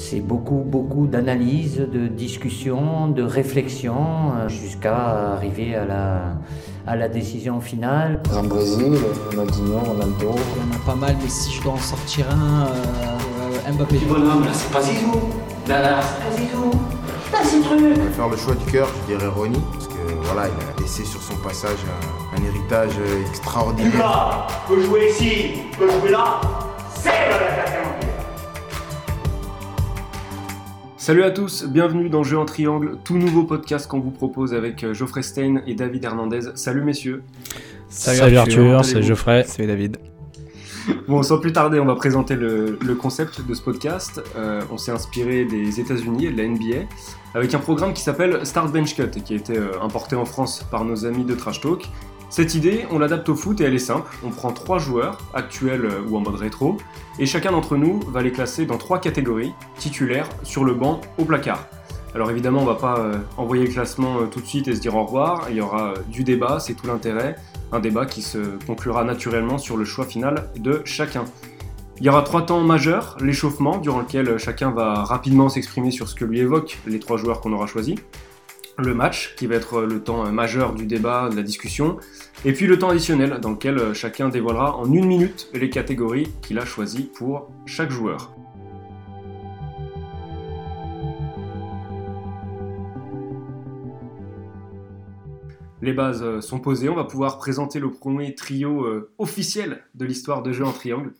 C'est beaucoup, beaucoup d'analyse, de discussion, de réflexion, euh, jusqu'à arriver à la, à la décision finale. En Brésil, Ronaldinho, Ronaldo. Il y en a pas mal, mais si je dois en sortir un, euh, Mbappé. bonhomme, là, c'est pas Zizou. Là, là, c'est pas Zizou. Là, c'est truc. Je vais faire le choix du cœur, je dirais Ronnie, parce que voilà, il a laissé sur son passage un, un héritage extraordinaire. Lucas peut jouer ici, peut jouer là. C'est le Salut à tous, bienvenue dans Jeu en Triangle, tout nouveau podcast qu'on vous propose avec euh, Geoffrey Stein et David Hernandez. Salut messieurs. Salut, Arthur, c'est Geoffrey. Salut David. Bon, sans plus tarder, on va présenter le, le concept de ce podcast. Euh, on s'est inspiré des États-Unis et de la NBA avec un programme qui s'appelle Start Bench Cut et qui a été euh, importé en France par nos amis de Trash Talk. Cette idée, on l'adapte au foot et elle est simple. On prend trois joueurs, actuels euh, ou en mode rétro, et chacun d'entre nous va les classer dans trois catégories titulaires, sur le banc, au placard. Alors évidemment, on va pas euh, envoyer le classement euh, tout de suite et se dire au revoir. Il y aura du débat, c'est tout l'intérêt. Un débat qui se conclura naturellement sur le choix final de chacun. Il y aura trois temps majeurs, l'échauffement, durant lequel chacun va rapidement s'exprimer sur ce que lui évoquent les trois joueurs qu'on aura choisis. Le match, qui va être le temps majeur du débat, de la discussion. Et puis le temps additionnel, dans lequel chacun dévoilera en une minute les catégories qu'il a choisies pour chaque joueur. Les bases euh, sont posées, on va pouvoir présenter le premier trio euh, officiel de l'histoire de jeu en triangle.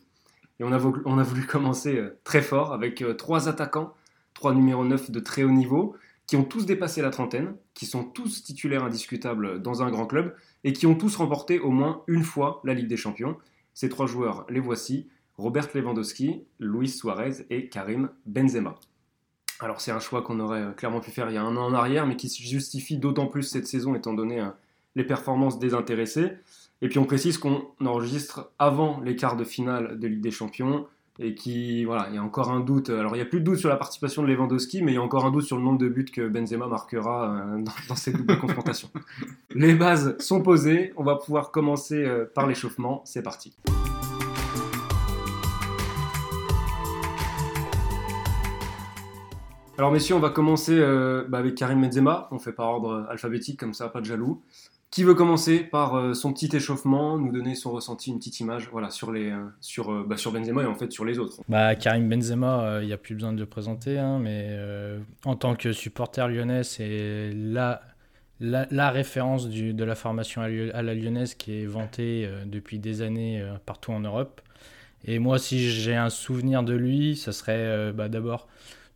Et on a, voulu, commencer euh, très fort avec euh, trois attaquants, trois numéros 9 de très haut niveau, qui ont tous dépassé la trentaine, qui sont tous titulaires indiscutables dans un grand club, et qui ont tous remporté au moins une fois la Ligue des Champions. Ces trois joueurs, les voici, Robert Lewandowski, Luis Suarez et Karim Benzema. Alors c'est un choix qu'on aurait clairement pu faire il y a un an en arrière, mais qui justifie d'autant plus cette saison étant donné euh, les performances désintéressées. Et puis on précise qu'on enregistre avant les quarts de finale de Ligue des Champions, et qui, voilà, il y a encore un doute. Alors il n'y a plus de doute sur la participation de Lewandowski, mais il y a encore un doute sur le nombre de buts que Benzema marquera euh, dans, cette double confrontation. Les bases sont posées, on va pouvoir commencer euh, par l'échauffement, c'est parti. Alors messieurs, on va commencer euh, bah, avec Karim Benzema, on fait par ordre alphabétique comme ça, pas de jaloux. Qui veut commencer par euh, son petit échauffement, nous donner son ressenti, une petite image voilà, sur, les, euh, euh, bah, sur Benzema et en fait sur les autres Bah, Karim Benzema, il n'y a plus besoin de le présenter, hein, mais en tant que supporter lyonnais, c'est la, référence de la formation à, la lyonnaise qui est vantée depuis des années partout en Europe. Et moi, si j'ai un souvenir de lui, ça serait bah, d'abord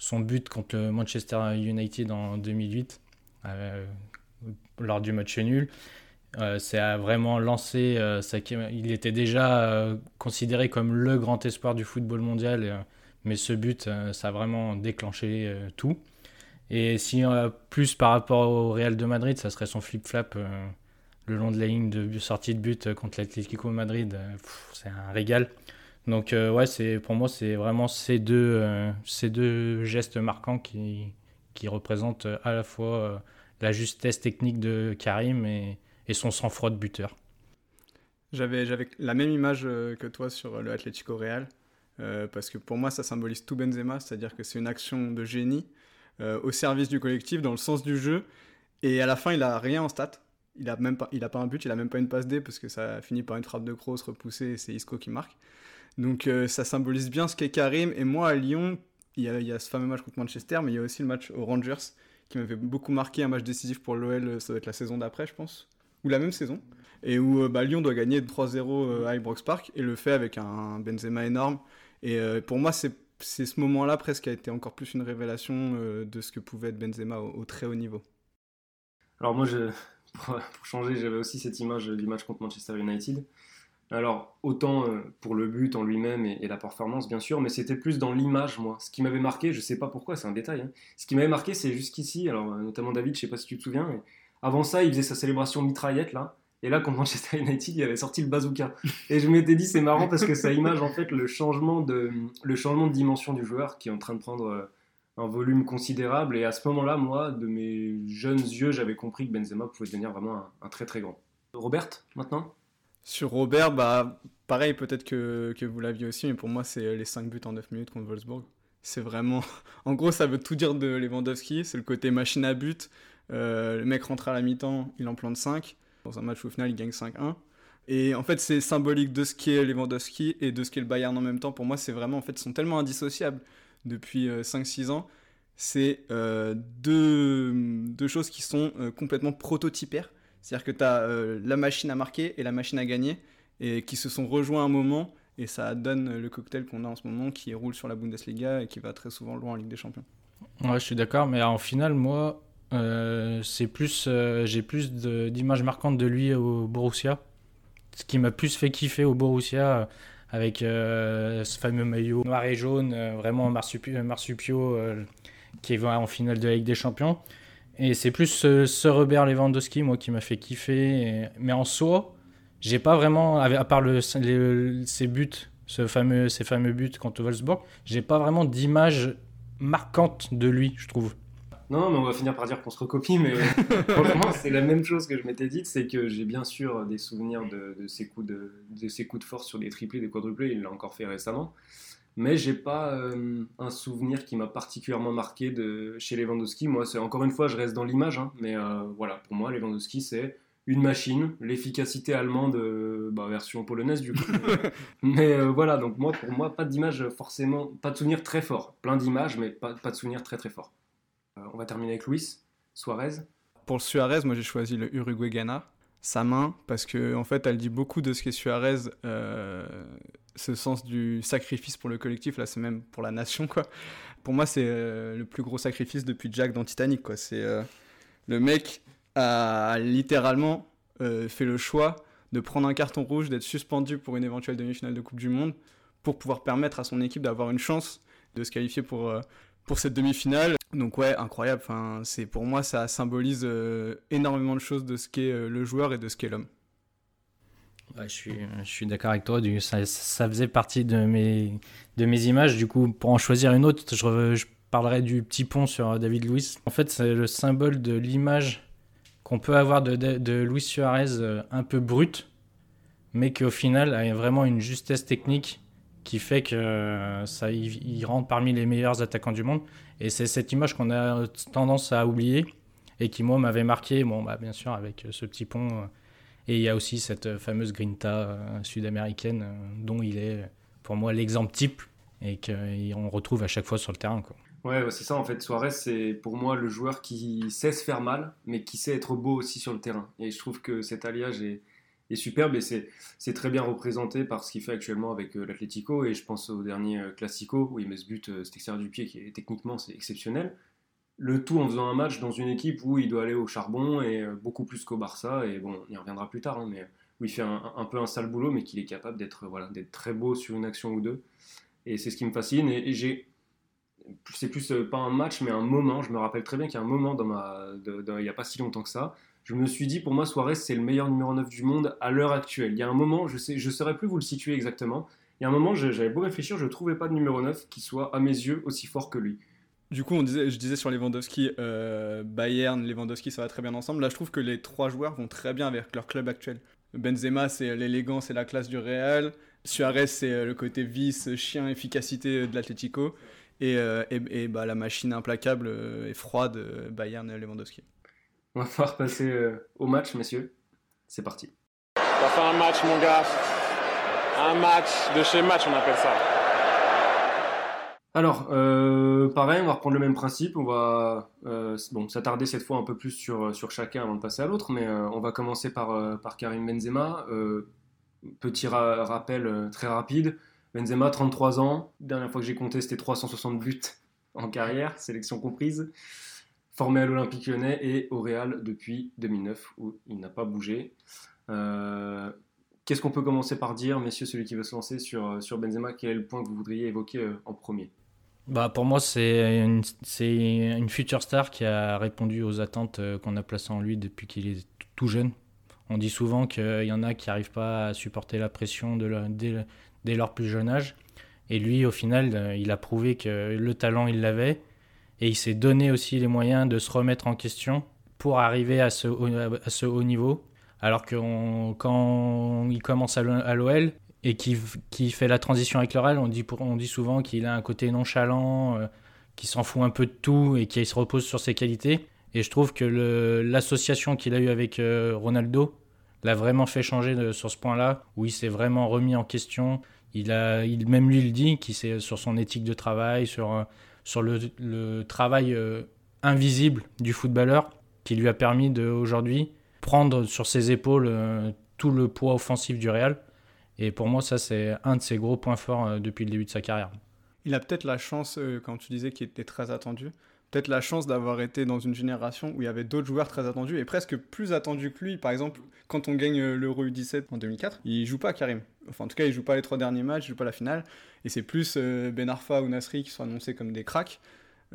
son but contre le Manchester United en 2008, euh, lors du match nul. Euh, c'est à vraiment lancé. euh, il était déjà euh, considéré comme le grand espoir du football mondial, euh, mais ce but, euh, ça a vraiment déclenché euh, tout. Et si euh, plus par rapport au Real de Madrid, ça serait son flip-flap euh, le long de la ligne de sortie de but euh, contre l'Atlético Madrid. euh, c'est un régal. Donc euh, ouais, c'est pour moi c'est vraiment ces deux euh, ces deux gestes marquants qui qui représentent euh, à la fois euh, la justesse technique de Karim et, son sang-froid de buteur. J'avais, la même image euh, que toi sur le Atlético Real, euh, parce que pour moi ça symbolise tout Benzema, c'est-à-dire que c'est une action de génie euh, au service du collectif, dans le sens du jeu, et à la fin il a rien en stats. Il a même pas, il a pas un but, il a même pas une passe D parce que ça finit par une frappe de crosse repoussée et c'est Isco qui marque. Donc euh, ça symbolise bien ce qu'est Karim. Et moi à Lyon, il y, il y a ce fameux match contre Manchester, mais il y a aussi le match aux Rangers qui m'avait beaucoup marqué, un match décisif pour l'OL, euh, ça doit être la saison d'après je pense, ou la même saison et où euh, bah, Lyon doit gagner 3-0 euh, à Ibrox Park et le fait avec un Benzema énorme. Et pour moi, c'est ce moment-là presque qui a été encore plus une révélation de ce que pouvait être Benzema au, très haut niveau. Alors moi, pour, pour changer, j'avais aussi cette image du match contre Manchester United. Alors, autant euh, pour le but en lui-même et, la performance, bien sûr, mais c'était plus dans l'image, moi. Ce qui m'avait marqué, je sais pas pourquoi, c'est un détail. hein. Ce qui m'avait marqué, c'est jusqu'ici, alors euh, notamment David, je sais pas si tu te souviens, mais avant ça, il faisait sa célébration mitraillette, là. Et là, contre Manchester United, il avait sorti le bazooka. Et je m'étais dit, c'est marrant parce que ça image en fait le changement de, le changement de dimension du joueur qui est en train de prendre euh, un volume considérable. Et à ce moment-là, moi, de mes jeunes yeux, j'avais compris que Benzema pouvait devenir vraiment un très très grand. Robert, maintenant? Sur Robert, bah, pareil, peut-être que, que vous l'aviez aussi, mais pour moi, c'est les 5 buts en 9 minutes contre Wolfsburg. c'est vraiment. En gros, ça veut tout dire de Lewandowski. C'est le côté machine à but. Euh, le mec rentre à la mi-temps, il en plante 5. Dans un match au final, il gagne 5-1. Et en fait, c'est symbolique de ce qu'est Lewandowski et de ce qu'est le Bayern en même temps. Pour moi, c'est vraiment, en fait, ils sont tellement indissociables depuis 5-6 ans. C'est deux, deux, choses qui sont complètement prototypaires. C'est-à-dire que tu as la machine à marquer et la machine à gagner et qui se sont rejoints un moment et ça donne le cocktail qu'on a en ce moment qui roule sur la Bundesliga et qui va très souvent loin en Ligue des Champions. Ouais, je suis d'accord, mais en final, moi, euh, c'est plus, euh, j'ai plus d'images marquantes de lui au Borussia. Ce qui m'a plus fait kiffer au Borussia euh, avec ce fameux maillot noir et jaune, vraiment marsupio, marsupio qui va en finale de la Ligue des Champions. Et c'est plus ce Robert Lewandowski, moi, qui m'a fait kiffer. Mais en soi, j'ai pas vraiment, à part le, ces buts, ce fameux, ces fameux buts contre Wolfsburg, j'ai pas vraiment d'image marquante de lui, je trouve. Non, mais on va finir par dire qu'on se recopie, mais franchement, c'est la même chose que je m'étais dit, c'est que j'ai bien sûr des souvenirs de, de, ses coups de, de ses coups de force sur des triplés, des quadruplés, il l'a encore fait récemment. Mais j'ai pas euh, un souvenir qui m'a particulièrement marqué de chez Lewandowski. Moi, c'est encore une fois, je reste dans l'image, hein, mais euh, voilà, pour moi, Lewandowski, c'est une machine, l'efficacité allemande, euh, bah, version polonaise du coup. mais euh, voilà, donc moi, pour moi, pas d'image forcément, pas de souvenir très fort. Plein d'images, mais pas, pas de souvenir très très fort. Euh, on va terminer avec Luis Suarez. Pour le Suarez, moi j'ai choisi le Uruguay Ghana, sa main, parce que en fait, elle dit beaucoup de ce qu'est Suarez, ce sens du sacrifice pour le collectif, là c'est même pour la nation quoi. Pour moi, c'est le plus gros sacrifice depuis Jack dans Titanic quoi. C'est le mec a littéralement euh, fait le choix de prendre un carton rouge, d'être suspendu pour une éventuelle demi-finale de Coupe du Monde, pour pouvoir permettre à son équipe d'avoir une chance de se qualifier pour, euh, pour cette demi-finale. Donc ouais, incroyable. Enfin, c'est pour moi, ça symbolise euh, énormément de choses de ce qu'est le joueur et de ce qu'est l'homme. Je suis, d'accord avec toi. Ça, faisait partie de mes, images. Du coup, pour en choisir une autre, je, parlerai du petit pont sur David Luiz. En fait, c'est le symbole de l'image qu'on peut avoir de, de, Luis Suarez euh, un peu brut, mais qu'au final a vraiment une justesse technique qui fait que euh, ça il, rentre parmi les meilleurs attaquants du monde. Et c'est cette image qu'on a tendance à oublier et qui moi m'avait marqué. Bon, bah, bien sûr avec ce petit pont. Euh, et il y a aussi cette fameuse grinta sud-américaine dont il est pour moi l'exemple type et qu'on retrouve à chaque fois sur le terrain. Quoi. Ouais, c'est ça en fait. Suarez, c'est pour moi le joueur qui sait se faire mal, mais qui sait être beau aussi sur le terrain. Et je trouve que cet alliage est, superbe et c'est très bien représenté par ce qu'il fait actuellement avec euh, l'Atlético. Et je pense au dernier euh, Classico où il met ce but, euh, cet extérieur du pied qui est techniquement c'est exceptionnel. Le tout en faisant un match dans une équipe où il doit aller au charbon et beaucoup plus qu'au Barça. Et bon, on y reviendra plus tard, hein, mais où il fait un, peu un sale boulot, mais qu'il est capable d'être voilà, très beau sur une action ou deux. Et c'est ce qui me fascine. et j'ai c'est plus euh, pas un match, mais un moment. Je me rappelle très bien qu'il y a un moment dans ma, il n'y a pas si longtemps que ça. Je me suis dit, pour moi, Suarez, c'est le meilleur numéro 9 du monde à l'heure actuelle. Il y a un moment, je ne je saurais plus vous le situer exactement. Il y a un moment, j'avais beau réfléchir, je ne trouvais pas de numéro 9 qui soit, à mes yeux, aussi fort que lui. Du coup, on disait, je disais sur Lewandowski, euh, Bayern, Lewandowski, ça va très bien ensemble. Là, je trouve que les trois joueurs vont très bien avec leur club actuel. Benzema, c'est l'élégance et la classe du Real. Suarez, c'est le côté vice, chien, efficacité de l'Atlético et, euh, et, bah, la machine implacable euh, et froide euh, Bayern Lewandowski. On va pouvoir passer au match, messieurs. C'est parti. On va faire un match, mon gars. Un match de chez match, on appelle ça. Alors, pareil, on va reprendre le même principe. On va bon, s'attarder cette fois un peu plus sur, chacun avant de passer à l'autre, mais on va commencer par, par Karim Benzema. petit rappel très rapide. Benzema, 33 ans. Dernière fois que j'ai compté, c'était 360 buts en carrière, sélection comprise. Formé à l'Olympique lyonnais et au Real depuis 2009, où il n'a pas bougé. Euh, qu'est-ce qu'on peut commencer par dire, messieurs, celui qui veut se lancer sur, sur Benzema? Quel est le point que vous voudriez évoquer euh, en premier? Bah pour moi, c'est une, une future star qui a répondu aux attentes euh, qu'on a placées en lui depuis qu'il est tout jeune. On dit souvent qu'il y en a qui n'arrivent pas à supporter la pression dès, dès leur plus jeune âge. Et lui, au final, euh, il a prouvé que le talent, il l'avait. Et il s'est donné aussi les moyens de se remettre en question pour arriver à ce, à ce haut niveau. Alors que quand il commence à l'OL, et qui, qui fait la transition avec le Real. On dit, on dit souvent qu'il a un côté nonchalant, euh, qui s'en fout un peu de tout et qui se repose sur ses qualités. Et je trouve que l'association qu'il a eue avec euh, Ronaldo l'a vraiment fait changer sur ce point-là, où il s'est vraiment remis en question. Il a, il, même lui, il dit qu'il sur son éthique de travail, sur, euh, sur le, travail euh, invisible du footballeur, qui lui a permis de aujourd'hui prendre sur ses épaules tout le poids offensif du Real. Et pour moi, ça, c'est un de ses gros points forts euh, depuis le début de sa carrière. Il a peut-être la chance, euh, quand tu disais qu'il était très attendu, peut-être la chance d'avoir été dans une génération où il y avait d'autres joueurs très attendus et presque plus attendus que lui. Par exemple, quand on gagne euh, l'Euro U17 en 2004, il joue pas Karim. Enfin, en tout cas, il joue pas les trois derniers matchs, il joue pas la finale. Et c'est plus Ben Arfa ou Nasri qui sont annoncés comme des cracks.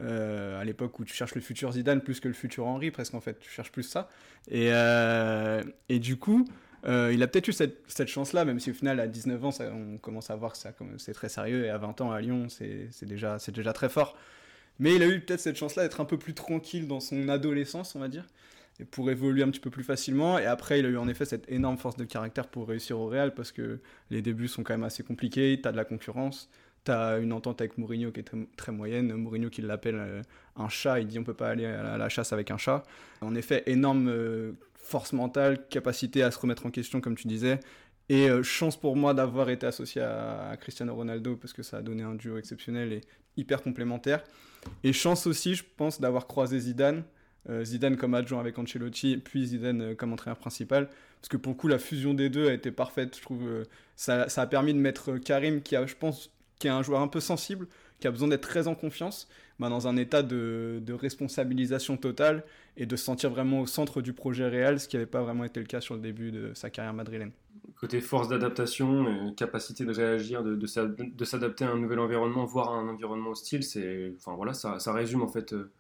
À l'époque où tu cherches le futur Zidane plus que le futur Henry, presque en fait, tu cherches plus ça. Et, et du coup, euh, il a peut-être eu cette, chance-là, même si au final, à 19 ans, ça- on commence à voir que c'est très sérieux, et à 20 ans, à Lyon, c'est déjà, déjà très fort. Mais il a eu peut-être cette chance-là d'être un peu plus tranquille dans son adolescence, on va dire, et pour évoluer un petit peu plus facilement. Et après, il a eu en effet cette énorme force de caractère pour réussir au Real, parce que les débuts sont quand même assez compliqués, t'as de la concurrence, t'as une entente avec Mourinho qui est très, moyenne, Mourinho qui l'appelle euh, un chat, il dit on peut pas aller à la, chasse avec un chat. En effet, énorme euh, force mentale, capacité à se remettre en question, comme tu disais. Et euh, chance pour moi d'avoir été associé à, Cristiano Ronaldo parce que ça a donné un duo exceptionnel et hyper complémentaire. Et chance aussi, je pense, d'avoir croisé Zidane. Zidane comme adjoint avec Ancelotti, puis Zidane comme entraîneur principal. Parce que pour le coup, la fusion des deux a été parfaite. Je trouve ça, ça a permis de mettre Karim, qui a, je pense, qui est un joueur un peu sensible, qui a besoin d'être très en confiance, bah, dans un état de, responsabilisation totale et de se sentir vraiment au centre du projet réel, ce qui n'avait pas vraiment été le cas sur le début de sa carrière madrilène. Côté force d'adaptation, capacité de réagir, de, de s'a- de s'adapter à un nouvel environnement, voire à un environnement hostile, enfin voilà, ça, résume en fait euh,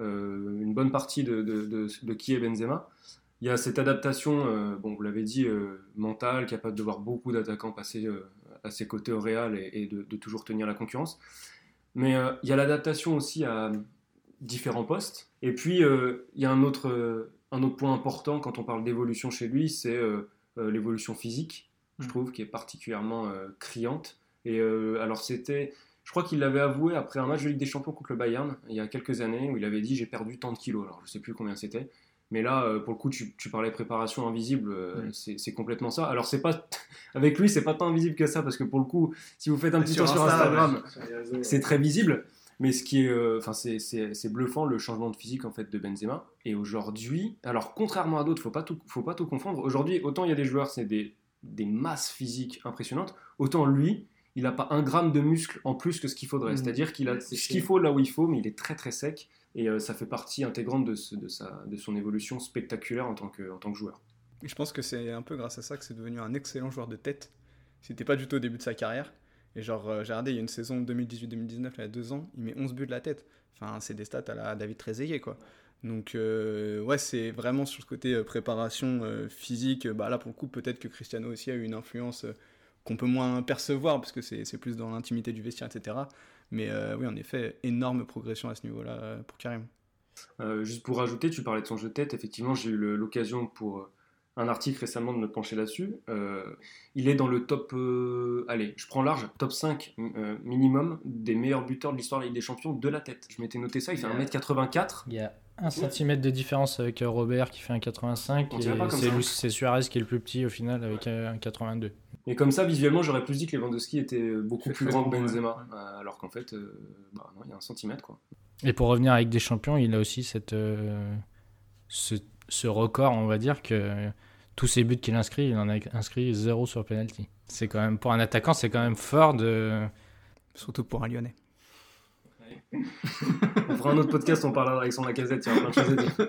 euh, une bonne partie de, qui est Benzema. Il y a cette adaptation, euh, bon vous l'avez dit, mentale, capable de voir beaucoup d'attaquants passer à ses côtés au Real et, et de, de toujours tenir la concurrence. Mais euh, il y a l'adaptation aussi à différents postes. Et puis euh, il y a un autre, euh, un autre point important quand on parle d'évolution chez lui, c'est l'évolution physique, je Mm. trouve, qui est particulièrement criante. Et alors c'était, je crois qu'il l'avait avoué après un match de Ligue des Champions contre le Bayern, il y a quelques années, où il avait dit j'ai perdu tant de kilos. Alors je sais plus combien c'était. Mais là, euh, pour le coup, tu, tu parlais préparation invisible, euh, c'est c'est complètement ça. Alors c'est pas, avec lui, c'est pas tant invisible que ça, parce que pour le coup, si vous faites un petit Sur tour sur Insta, Instagram, sur ouais. c'est très visible. Mais ce qui est, euh, enfin, c'est- c'est c'est bluffant le changement de physique en fait de Benzema. Et aujourd'hui, alors contrairement à d'autres, faut pas tout, faut pas tout confondre. Aujourd'hui, autant il y a des joueurs, c'est des, des masses physiques impressionnantes, autant lui, il n'a pas un gramme de muscle en plus que ce qu'il faudrait. Mhm. C'est-à-dire qu'il a ce qu'il faut là où il faut, mais il est très très sec. Et euh, ça fait partie intégrante de, ce- de, sa, de son évolution spectaculaire en tant que, en tant que joueur. Et je pense que c'est un peu grâce à ça que c'est devenu un excellent joueur de tête. C'était pas du tout au début de sa carrière. Et genre, euh, j'ai regardé, il y a une saison 2018-2019, il y a deux ans, il met 11 buts de la tête. Enfin, c'est des stats à la David Trezeguet, quoi. Donc, euh, ouais, c'est vraiment sur ce côté euh, préparation physique. Bah, là, pour le coup, peut-être que Cristiano aussi a eu une influence qu'on peut moins percevoir, parce que c'est plus dans l'intimité du vestiaire, etc. Mais euh, oui, en effet, énorme progression à ce niveau-là pour Karim. Euh, juste pour rajouter, tu parlais de son jeu de tête. Effectivement, j'ai eu l'occasion pour euh, un article récemment de me pencher là-dessus. Euh, il est dans le top, euh, allez, je prends large, top 5 euh, minimum des meilleurs buteurs de l'histoire de la Ligue des Champions de la tête. Je m'étais noté ça, il fait 1m84. Il y a un centimètre de différence avec Robert qui fait un 85 On et c'est Suarez qui est le plus petit au final avec euh, un 82. Et comme ça, visuellement, j'aurais plus dit que Lewandowski était beaucoup C'est plus grand que ouais. Benzema. Euh, alors qu'en fait, euh, bah, non, il y a un centimètre. Quoi. Et pour revenir avec des champions, il a aussi cette, euh, ce, ce record, on va dire, que tous ses buts qu'il inscrit, il en a inscrit zéro sur penalty. C'est quand même, pour un attaquant, c'est quand même fort de. Surtout pour un Lyonnais. On fera un autre podcast, on parlera d'Alexandre Lacazette, il y a plein de choses à dire.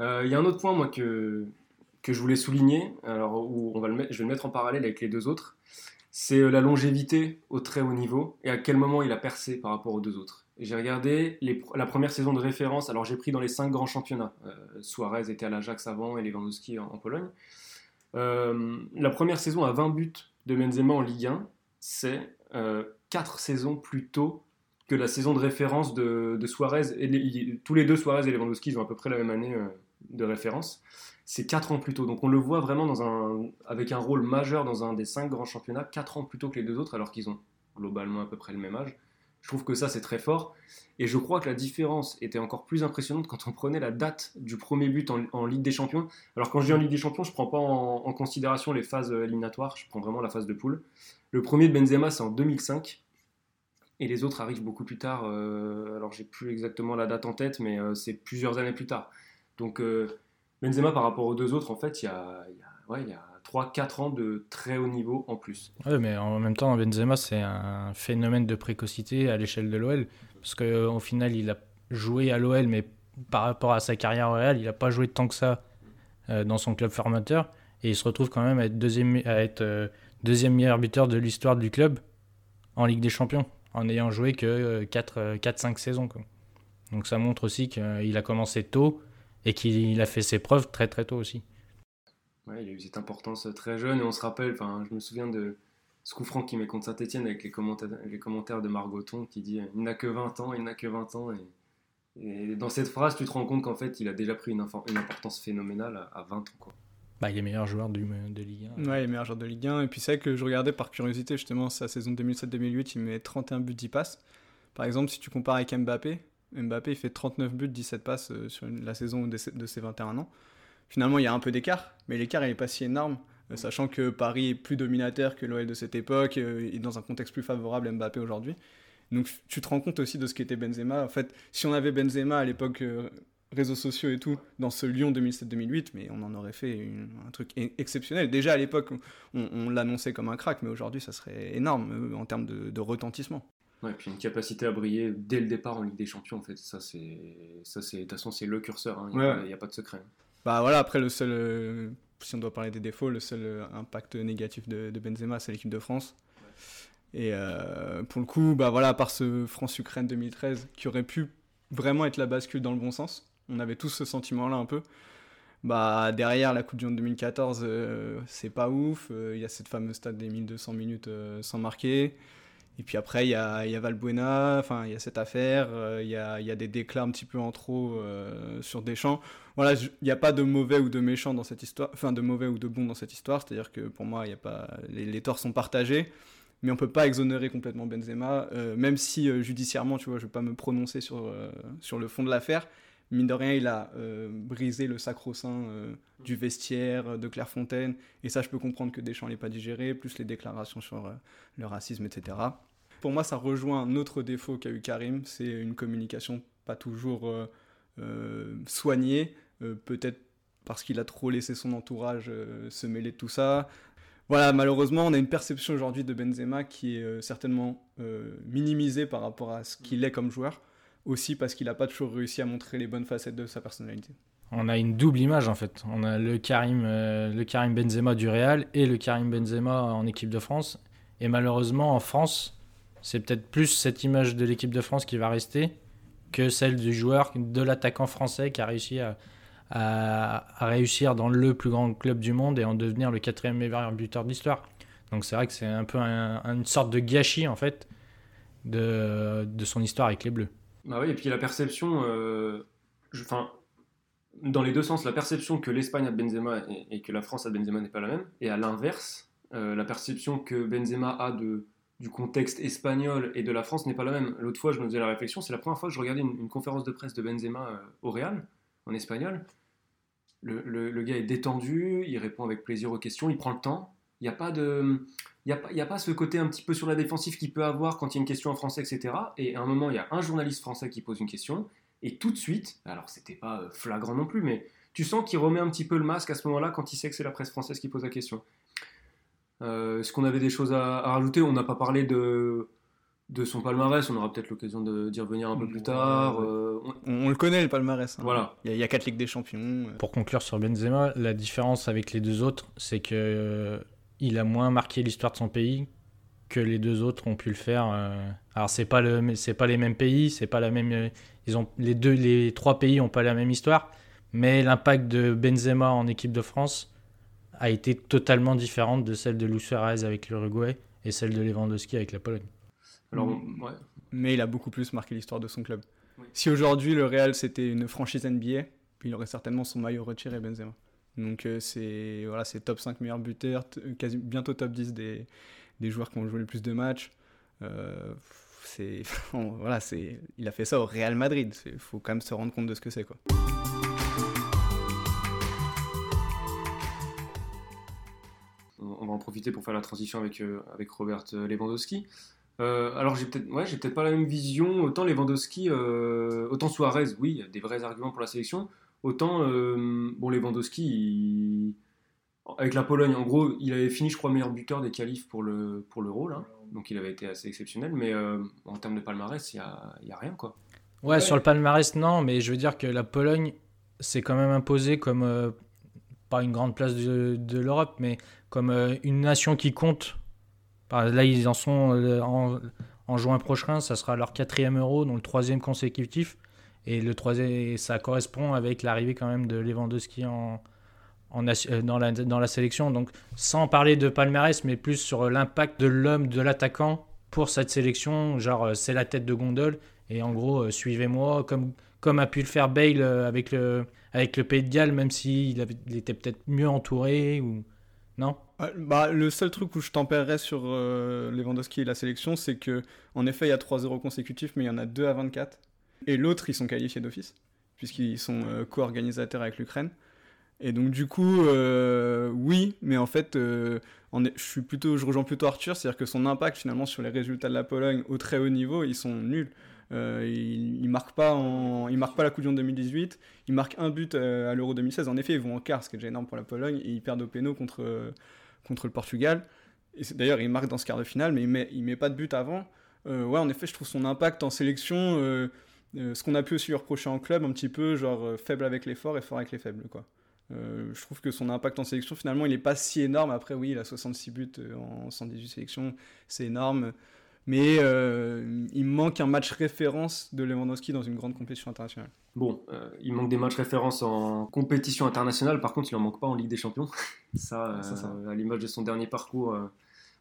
Euh, Il y a un autre point, moi, que, que je voulais souligner, alors où on va le je vais le mettre en parallèle avec les deux autres, c'est euh, la longévité au très haut niveau et à quel moment il a percé par rapport aux deux autres. J'ai regardé la première saison de référence, alors j'ai pris dans les cinq grands championnats. Euh, Suarez était à l'Ajax avant et Lewandowski en, en Pologne. Euh, la première saison à 20 buts de Benzema en Ligue 1, c'est 4 saisons plus tôt que la saison de référence de, Suarez. Et tous les deux, Suarez et Lewandowski, ils ont à peu près la même année, euh, de référence, c'est 4 ans plus tôt. Donc on le voit vraiment avec un rôle majeur dans un des 5 grands championnats, 4 ans plus tôt que les deux autres, alors qu'ils ont globalement à peu près le même âge. Je trouve que ça, c'est très fort. Et je crois que la différence était encore plus impressionnante quand on prenait la date du premier but en, Ligue des Champions. Alors, quand je dis en Ligue des Champions, je ne prends pas en, considération les phases euh, éliminatoires, je prends vraiment la phase de poule. Le premier de Benzema, c'est en 2005. Et les autres arrivent beaucoup plus tard. Euh, alors, j'ai plus exactement la date en tête, mais euh, c'est plusieurs années plus tard. Donc, Benzema, par rapport aux deux autres, en fait, il y a, il y a 3-4 ans de très haut niveau en plus. Oui, mais en même temps, Benzema, c'est un phénomène de précocité à l'échelle de l'OL. Parce qu'au final, il a joué à l'OL, mais par rapport à sa carrière réelle, il n'a pas joué tant que ça euh, dans son club formateur. Et il se retrouve quand même à être deuxième, à être, euh, deuxième meilleur buteur de l'histoire du club en Ligue des Champions, en n'ayant joué que 4-5 euh, saisons. Donc ça montre aussi qu'il a commencé tôt et qu'il a fait ses preuves très très tôt aussi il a eu cette importance très jeune et on se rappelle, enfin, je me souviens de ce coup franc qu'il met contre Saint-Etienne avec les commentaires, les commentaires de Margoton qui dit Il n'a que 20 ans, il n'a que 20 ans. Et, et, dans cette phrase, tu te rends compte qu'en fait, il a déjà pris une, une importance phénoménale à, 20 ans. Quoi. Bah, il est meilleur joueur de, de Ligue 1. Ouais, il est meilleur joueur de Ligue 1. Et puis c'est vrai que je regardais par curiosité justement sa saison 2007-2008, il met 31 buts, 10 passes. Par exemple, si tu compares avec Mbappé, Mbappé il fait 39 buts, 17 passes euh, sur la saison de ses 21 ans. Finalement, il y a un peu d'écart, mais l'écart n'est pas si énorme, euh, sachant que Paris est plus dominateur que l'OL de cette époque euh, et dans un contexte plus favorable à Mbappé aujourd'hui. Donc tu te rends compte aussi de ce qu'était Benzema. En fait, si on avait Benzema à l'époque euh, réseaux sociaux et tout dans ce Lyon 2007-2008, mais on en aurait fait un truc exceptionnel. Déjà à l'époque, on, l'annonçait comme un crack, mais aujourd'hui, ça serait énorme en termes de, retentissement. Ouais, et puis une capacité à briller dès le départ en Ligue des Champions, en fait. Ça, c'est, ça, c'est, de toute façon, c'est le curseur. Hein. Il n'y a, pas de secret. Bah voilà, après le seul, euh, si on doit parler des défauts, le seul euh, impact négatif de, Benzema, c'est l'équipe de France. Et euh, pour le coup, bah voilà, à part ce France-Ukraine 2013, qui aurait pu vraiment être la bascule dans le bon sens, on avait tous ce sentiment-là un peu. Bah derrière la Coupe du Monde 2014, c'est pas ouf. Il y a cette fameuse stade des 1200 minutes sans marquer. Et puis après, il y a, Valbuena, enfin, il y a cette affaire, euh, il y, a, des déclats un petit peu en trop euh, sur Deschamps. Voilà, il n'y a pas de mauvais ou de méchant dans cette histoire, enfin, de mauvais ou de bon dans cette histoire, c'est-à-dire que pour moi, y a pas, les, torts sont partagés, mais on peut pas exonérer complètement Benzema, euh, même si judiciairement, tu vois, je vais pas me prononcer sur, sur le fond de l'affaire. Mine de rien, il a brisé le sacro-saint du vestiaire, de Clairefontaine, et ça, je peux comprendre que Deschamps l'ait pas digéré, plus les déclarations sur le racisme, etc. Pour moi, ça rejoint un autre défaut qu'a eu Karim, c'est une communication pas toujours euh, euh, soignée, euh, peut-être parce qu'il a trop laissé son entourage se mêler de tout ça. Voilà, malheureusement, on a une perception aujourd'hui de Benzema qui est certainement minimisée par rapport à ce qu'il est comme joueur, aussi parce qu'il n'a pas toujours réussi à montrer les bonnes facettes de sa personnalité. On a une double image en fait. On a le Karim, le Karim Benzema du Real et le Karim Benzema en équipe de France. Et malheureusement, en France, c'est peut-être plus cette image de l'équipe de France qui va rester que celle du joueur, de l'attaquant français qui a réussi à, réussir dans le plus grand club du monde et en devenir le quatrième meilleur buteur de l'histoire. Donc c'est vrai que c'est un peu une sorte de gâchis en fait de, de, son histoire avec les Bleus. Bah oui, et puis la perception, euh, enfin, dans les deux sens, la perception que l'Espagne a de Benzema et, que la France a de Benzema n'est pas la même. Et à l'inverse, euh, la perception que Benzema a de du contexte espagnol et de la France n'est pas la même. L'autre fois, je me faisais la réflexion, c'est la première fois que je regardais une, conférence de presse de Benzema euh, au Real, en espagnol. Le, gars est détendu, il répond avec plaisir aux questions, il prend le temps. Il n'y a pas de... Il n'y a, a, pas ce côté un petit peu sur la défensive qu'il peut avoir quand il y a une question en français, etc. Et à un moment, il y a un journaliste français qui pose une question, et tout de suite, alors c'était pas euh, flagrant non plus, mais tu sens qu'il remet un petit peu le masque à ce moment-là quand il sait que c'est la presse française qui pose la question. Euh, est-ce qu'on avait des choses à, rajouter? On n'a pas parlé de, de son palmarès, on aura peut-être l'occasion d'y revenir un peu plus tard. Euh, on... le connaît le palmarès. Hein. Voilà. Il y, a, quatre Ligues des Champions. Pour conclure sur Benzema, la différence avec les deux autres, c'est que il a moins marqué l'histoire de son pays que les deux autres ont pu le faire. Alors c'est pas le, c'est pas les mêmes pays, c'est pas la même. Ils ont les deux, les trois pays ont pas la même histoire, mais l'impact de Benzema en équipe de France a été totalement différente de celle de Luis Suarez avec l'Uruguay et celle de Lewandowski avec la Pologne. Alors, mm. Mais il a beaucoup plus marqué l'histoire de son club. Si aujourd'hui le Real c'était une franchise NBA, il aurait certainement son maillot retiré, Benzema. Donc euh, c'est voilà, top 5 meilleurs buteurs, quasi, bientôt top 10 des, des joueurs qui ont joué le plus de matchs. Euh, voilà, il a fait ça au Real Madrid. Il faut quand même se rendre compte de ce que c'est quoi. On va en profiter pour faire la transition avec, euh, avec Robert Lewandowski. Euh, alors j'ai peut-être ouais, peut-être pas la même vision. Autant Lewandowski, euh, autant Suarez, oui, il y a des vrais arguments pour la sélection. Autant euh, bon Lewandowski, avec la Pologne, en gros, il avait fini, je crois, meilleur buteur des qualifs pour le pour l'Euro là. Donc il avait été assez exceptionnel. Mais en termes de palmarès, il y a, y a rien quoi. Ouais, sur le palmarès non, mais je veux dire que la Pologne s'est quand même imposée comme pas une grande place de, de l'Europe, mais comme une nation qui compte Là, ils en sont euh, en, juin prochain, ça sera leur quatrième euro, donc le troisième consécutif. Et le troisième, ça correspond avec l'arrivée quand même de Lewandowski en, euh, dans, la, dans la sélection. Donc, sans parler de palmarès, mais plus sur l'impact de l'homme, de l'attaquant pour cette sélection. Genre, euh, c'est la tête de gondole. Et en gros, suivez-moi, comme, comme a pu le faire Bale avec le, avec le Pays de Galles, même s'il il était peut-être mieux entouré. Ou... Non? Bah, le seul truc où je tempérerais sur euh, Lewandowski et la sélection, c'est que en effet, il y a 3-0 consécutifs, mais il y en a 2 à 24. Et l'autre, ils sont qualifiés d'office, puisqu'ils sont euh, co-organisateurs avec l'Ukraine. Et donc, du coup, euh, oui, mais en fait, je, suis plutôt, je rejoins plutôt Arthur, c'est-à-dire que son impact finalement sur les résultats de la Pologne au très haut niveau, ils sont nuls. il, il, marque pas en, il marque pas la Coupe du Monde 2018. Il marque un but à l'Euro 2016. En effet, ils vont en quart, ce qui est déjà énorme pour la Pologne, et ils perdent au péno contre contre le Portugal. D'ailleurs, il marque dans ce quart de finale, mais il met, il met pas de but avant. Euh, ouais, en effet, je trouve son impact en sélection, euh, euh, ce qu'on a pu aussi lui reprocher en club, un petit peu genre faible avec les forts et fort avec les faibles, quoi. je trouve que son impact en sélection, finalement, il n'est pas si énorme. Après, oui, il a 66 buts en 118 sélections, c'est énorme. Mais il manque un match référence de Lewandowski dans une grande compétition internationale. Bon, il manque des matchs références en compétition internationale, par contre, il n'en manque pas en Ligue des Champions. Ça, euh, à l'image de son dernier parcours. Euh.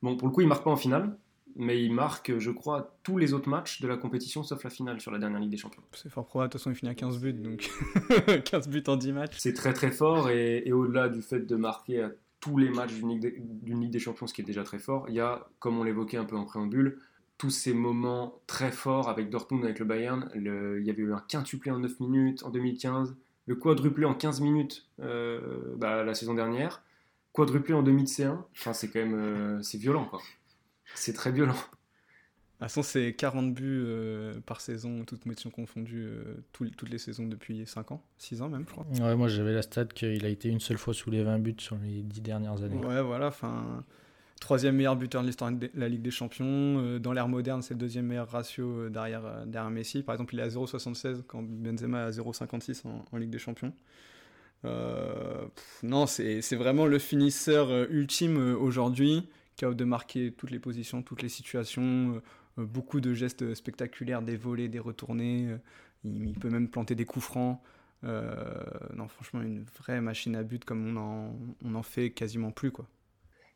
Bon, pour le coup, il marque pas en finale, mais il marque, je crois, tous les autres matchs de la compétition sauf la finale sur la dernière Ligue des Champions. C'est fort probable, de toute façon, il finit à 15 buts, donc 15 buts en 10 matchs. C'est très très fort, et, au-delà du fait de marquer à tous les matchs d'une Ligue, des Champions, ce qui est déjà très fort, il y a, comme on l'évoquait un peu en préambule, tous ces moments très forts avec Dortmund, avec le Bayern. il y avait eu un quintuplé en 9 minutes en 2015, le quadruplé en 15 minutes euh, bah, la saison dernière quadruplé en demi de C1. Enfin, c'est quand même euh, c'est violent, quoi. C'est très violent. De toute façon, c'est 40 buts euh, par saison, toutes compétitions confondues, euh, toutes les saisons depuis 5 ans, 6 ans même, je crois. Ouais, moi j'avais la stat qu'il a été une seule fois sous les 20 buts sur les 10 dernières années. Ouais, voilà, enfin. Troisième meilleur buteur de l'histoire de la Ligue des Champions. Dans l'ère moderne, c'est le deuxième meilleur ratio derrière, derrière Messi. Par exemple, il est à 0,76 quand Benzema est à 0,56 en Ligue des Champions. Euh, non, c'est vraiment le finisseur euh, ultime euh, aujourd'hui, capable de marquer toutes les positions, toutes les situations, beaucoup de gestes spectaculaires, des volets, des retournés. Il, peut même planter des coups francs. non, franchement, une vraie machine à but comme on en, on en fait quasiment plus. Quoi.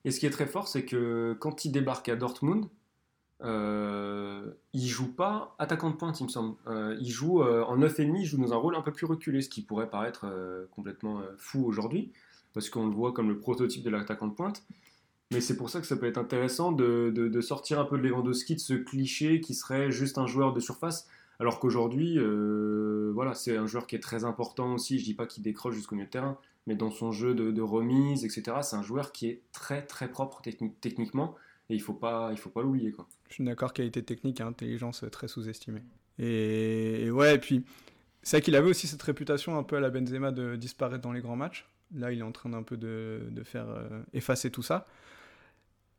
Et ce qui est très fort, c'est que quand il débarque à Dortmund, euh, il joue pas attaquant de pointe, il me semble. Euh, il joue euh, en 9,5, il joue dans un rôle un peu plus reculé, ce qui pourrait paraître euh, complètement fou aujourd'hui, parce qu'on le voit comme le prototype de l'attaquant de pointe. Mais c'est pour ça que ça peut être intéressant de, de, sortir un peu de Lewandowski, de ce cliché qui serait juste un joueur de surface, alors qu'aujourd'hui, voilà, c'est un joueur qui est très important aussi. Je dis pas qu'il décroche jusqu'au milieu de terrain, mais dans son jeu de, remise, etc., c'est un joueur qui est très très propre techniquement et il faut pas, il faut pas l'oublier. Je suis d'accord, qualité technique et intelligence très sous-estimée. Et, ouais, et puis c'est qu'il avait aussi cette réputation un peu à la Benzema de disparaître dans les grands matchs. Là, il est en train d'un peu de, de faire euh, effacer tout ça.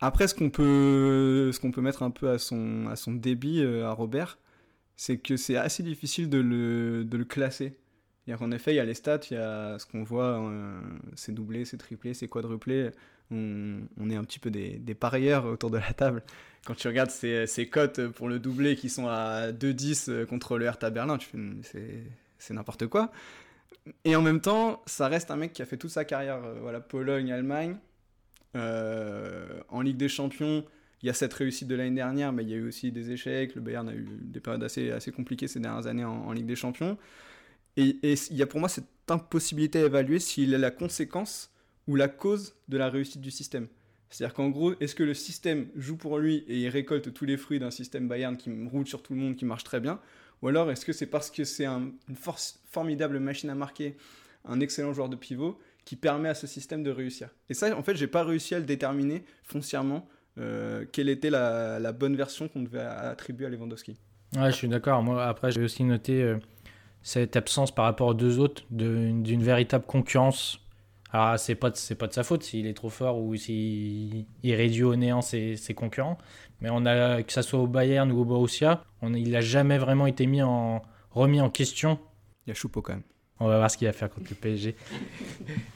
Après, ce qu'on peut, ce qu'on peut mettre un peu à son, à son débit euh, à Robert, c'est que c'est assez difficile de le, de le classer. cest qu'en effet, il y a les stats, il y a ce qu'on voit, euh, c'est doublé, c'est triplé, c'est quadruplé on, est un petit peu des, parieurs autour de la table. Quand tu regardes ces, cotes pour le doublé qui sont à 2-10 contre le Hertha Berlin, tu c'est n'importe quoi. Et en même temps, ça reste un mec qui a fait toute sa carrière, euh, voilà, Pologne, Allemagne. Euh, en Ligue des Champions, il y a cette réussite de l'année dernière, mais il y a eu aussi des échecs. Le Bayern a eu des périodes assez, assez compliquées ces dernières années en, Ligue des Champions. Et il y a pour moi cette impossibilité à évaluer s'il est la conséquence ou la cause de la réussite du système. C'est-à-dire qu'en gros, est-ce que le système joue pour lui et il récolte tous les fruits d'un système Bayern qui roule sur tout le monde, qui marche très bien? Ou alors est-ce que c'est parce que c'est une force, formidable machine à marquer, un excellent joueur de pivot qui permet à ce système de réussir Et ça, en fait, j'ai pas réussi à le déterminer foncièrement euh, quelle était la, bonne version qu'on devait attribuer à Lewandowski. Ouais, je suis d'accord. Moi, après, j'ai aussi noté euh, cette absence par rapport aux deux autres d'une véritable concurrence alors, c'est pas, pas de sa faute s'il est trop fort ou s'il il réduit au néant ses, ses, concurrents. Mais on a, que ça soit au Bayern ou au Borussia, on, il n'a jamais vraiment été mis en, remis en question. Il y a Choupo quand même. On va voir ce qu'il va faire contre le PSG.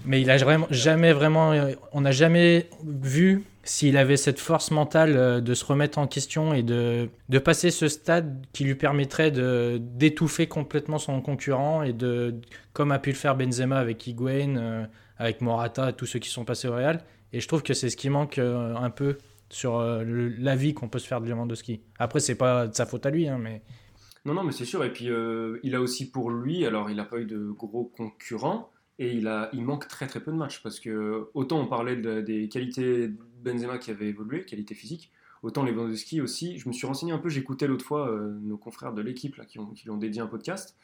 Mais il a jamais vraiment. On n'a jamais vu s'il avait cette force mentale euh, de se remettre en question et de, passer ce stade qui lui permettrait d'étouffer complètement son concurrent et de, comme a pu le faire Benzema avec Higuain, euh, avec Morata, tous ceux qui sont passés au Real. Et je trouve que c'est ce qui manque euh, un peu sur l'avis qu'on peut se faire de Lewandowski. Après, c'est pas de sa faute à lui, hein, mais. Non, non, mais c'est sûr. Et puis, euh, il a aussi pour lui, alors il n'a pas eu de gros concurrents, et il, a, il manque très très peu de matchs. Parce que autant on parlait des qualités de Benzema qui avaient évolué, qualité physique, autant Lewandowski aussi. Je me suis renseigné un peu, j'écoutais l'autre fois nos confrères de l'équipe qui, ont, qui lui ont dédié un podcast.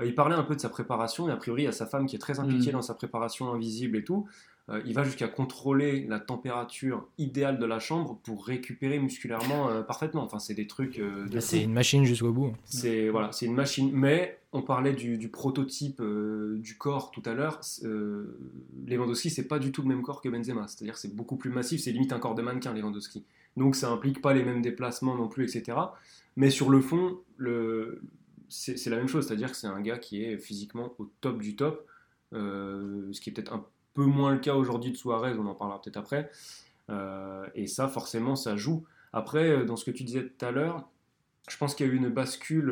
Euh, il parlait un peu de sa préparation, et a priori, il y a sa femme qui est très impliquée mm. dans sa préparation invisible et tout. Euh, il va jusqu'à contrôler la température idéale de la chambre pour récupérer musculairement euh, parfaitement. Enfin, c'est des trucs. De c'est une machine jusqu'au bout. C'est voilà, c'est une machine. Mais on parlait du, prototype du corps tout à l'heure. Lewandowski, c'est pas du tout le même corps que Benzema. C'est-à-dire, c'est beaucoup plus massif. C'est limite un corps de mannequin, Lewandowski. Donc, ça implique pas les mêmes déplacements non plus, etc. Mais sur le fond, le, c'est la même chose, c'est-à-dire que c'est un gars qui est physiquement au top du top, euh, ce qui est peut-être un peu moins le cas aujourd'hui de Suarez, on en parlera peut-être après. Euh, et ça, forcément, ça joue. Après, euh, dans ce que tu disais tout à l'heure, je pense qu'il y a eu une bascule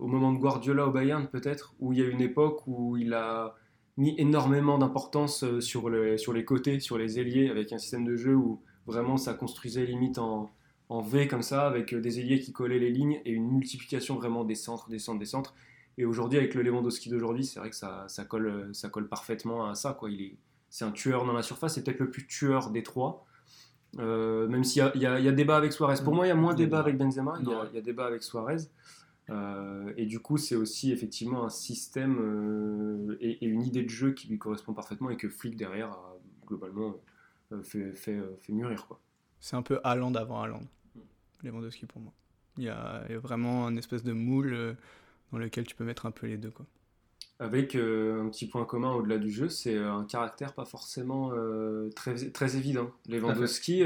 au moment de Guardiola au Bayern, peut-être, où il y a une époque où il a mis énormément d'importance sur, les côtés, sur les ailiers, avec un système de jeu où vraiment ça construisait limite en, V comme ça, avec euh, des ailiers qui collaient les lignes et une multiplication vraiment des centres, des centres, des centres. Et aujourd'hui, avec le Lewandowski d'aujourd'hui, c'est vrai que ça, ça, colle, euh, ça colle parfaitement à ça. Quoi. Il est, c'est un tueur dans la surface, c'est peut-être le plus tueur des trois. Euh, même s'il y a, y, a, débat avec Suarez. Pour moi, il y a moins débat avec Benzema, il y, a, il y a débat avec Suarez. et du coup, c'est aussi effectivement un système et, une idée de jeu qui lui correspond parfaitement et que Flick derrière a globalement fait, fait, fait mûrir. Quoi. C'est un peu Haaland avant Haaland. Lewandowski pour moi. Il y, a, vraiment un espèce de moule euh, dans lequel tu peux mettre un peu les deux. Quoi. Avec euh, un petit point commun au-delà du jeu, c'est euh, un caractère pas forcément très, très évident. Lewandowski,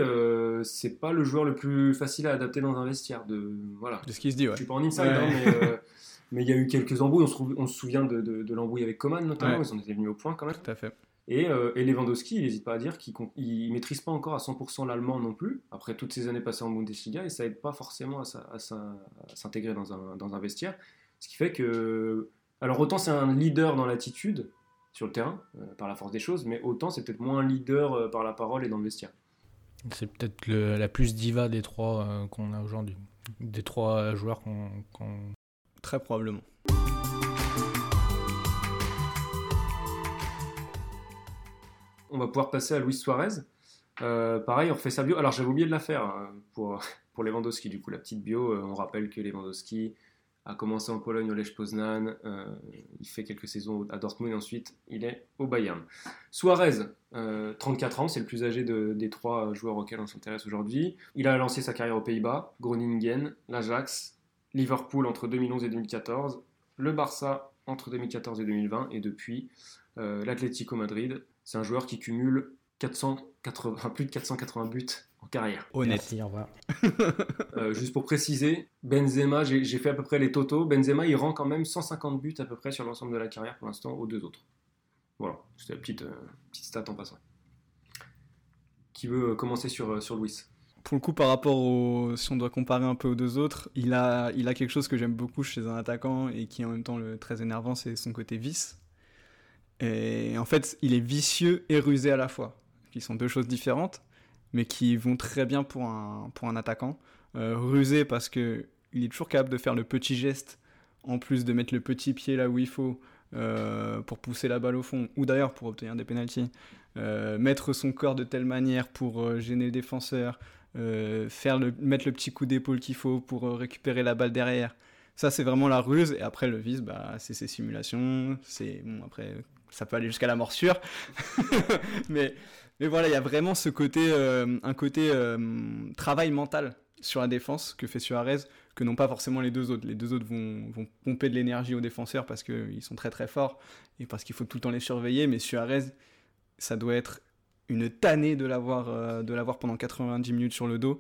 c'est pas le joueur le plus facile à adapter dans un vestiaire. De, voilà. de ce qui se dit, ouais. Je suis pas en inside, hein, mais il y a eu quelques embrouilles. On se, on se souvient de, de, l'embrouille avec Coman notamment, ils en étaient venus au point quand même. Tout à fait. Et, euh, et, Lewandowski, il n'hésite pas à dire qu'il ne maîtrise pas encore à 100% l'allemand non plus, après toutes ces années passées en Bundesliga, et ça aide pas forcément à, s'intégrer dans un, dans un, vestiaire. Ce qui fait que. Alors, autant c'est un leader dans l'attitude, sur le terrain, euh, par la force des choses, mais autant c'est peut-être moins un leader euh, par la parole et dans le vestiaire. C'est peut-être la plus diva des trois qu'on a aujourd'hui, des trois joueurs qu'on. Très probablement. on va pouvoir passer à Luis Suarez. Euh, pareil, on refait sa bio. Alors j'avais oublié de la faire hein, pour, pour Lewandowski, du coup, la petite bio. Euh, on rappelle que Lewandowski a commencé en Pologne au Lech Poznan. Euh, il fait quelques saisons à Dortmund et ensuite il est au Bayern. Suarez, 34 ans, c'est le plus âgé des trois joueurs auxquels on s'intéresse aujourd'hui. Il a lancé sa carrière aux Pays-Bas, Groningen, l'Ajax, Liverpool entre 2011 et 2014, le Barça entre 2014 et 2020 et depuis l'Atlético Madrid c'est un joueur qui cumule 480, plus de 480 buts en carrière. Honnête. Merci, au revoir. Euh, juste pour préciser, Benzema, j'ai fait à peu près les totaux. Benzema, il rend quand même 150 buts à peu près sur l'ensemble de la carrière pour l'instant aux deux autres. Voilà, c'était la petite, euh, petite stat en passant. Qui veut commencer sur, euh, sur Louis pour le coup, par rapport au, si on doit comparer un peu aux deux autres, il a, il a quelque chose que j'aime beaucoup chez un attaquant et qui est en même temps le, très énervant, c'est son côté vice. Et en fait, il est vicieux et rusé à la fois, qui sont deux choses différentes, mais qui vont très bien pour un, pour un attaquant. Euh, rusé parce que il est toujours capable de faire le petit geste en plus de mettre le petit pied là où il faut pour pousser la balle au fond, ou d'ailleurs pour obtenir des pénalties, mettre son corps de telle manière pour gêner le défenseur, faire le, mettre le petit coup d'épaule qu'il faut pour récupérer la balle derrière. Ça, c'est vraiment la ruse. Et après, le vice, bah, c'est ses simulations. C'est bon, après, ça peut aller jusqu'à la morsure. mais, mais voilà, il y a vraiment ce côté, euh, un côté euh, travail mental sur la défense que fait Suarez, que n'ont pas forcément les deux autres. Les deux autres vont, pomper de l'énergie aux défenseurs parce qu'ils sont très très forts et parce qu'il faut tout le temps les surveiller. Mais Suarez, ça doit être une tannée de l'avoir euh, pendant 90 minutes sur le dos.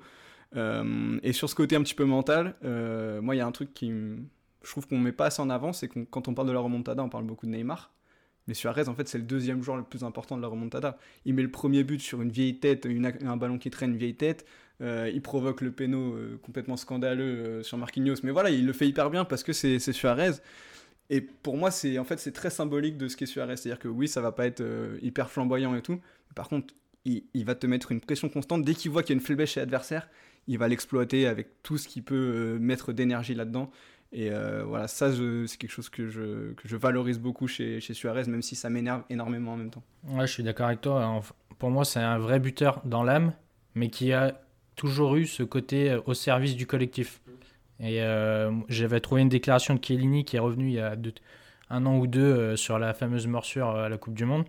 Et sur ce côté un petit peu mental, moi, il y a un truc qui, je trouve qu'on met pas assez en avant, c'est que quand on parle de la remontada, on parle beaucoup de Neymar. Mais Suarez, en fait, c'est le deuxième joueur le plus important de la remontada. Il met le premier but sur une vieille tête, un ballon qui traîne, une vieille tête. Euh, il provoque le péno complètement scandaleux sur Marquinhos. Mais voilà, il le fait hyper bien parce que c'est Suarez. Et pour moi, c'est en fait c'est très symbolique de ce qu'est Suarez. C'est-à-dire que oui, ça va pas être hyper flamboyant et tout. par contre, il, va te mettre une pression constante. Dès qu'il voit qu'il y a une faiblesse chez l'adversaire, il va l'exploiter avec tout ce qu'il peut euh, mettre d'énergie là-dedans. Et euh, voilà, ça, c'est quelque chose que je, que je valorise beaucoup chez, Suarez, même si ça m'énerve énormément en même temps. Ouais, je suis d'accord avec toi. Pour moi, c'est un vrai buteur dans l'âme, mais qui a toujours eu ce côté euh, au service du collectif. Et j'avais trouvé une déclaration de Chiellini qui est revenu il y a un an ou deux sur la fameuse morsure à la Coupe du Monde,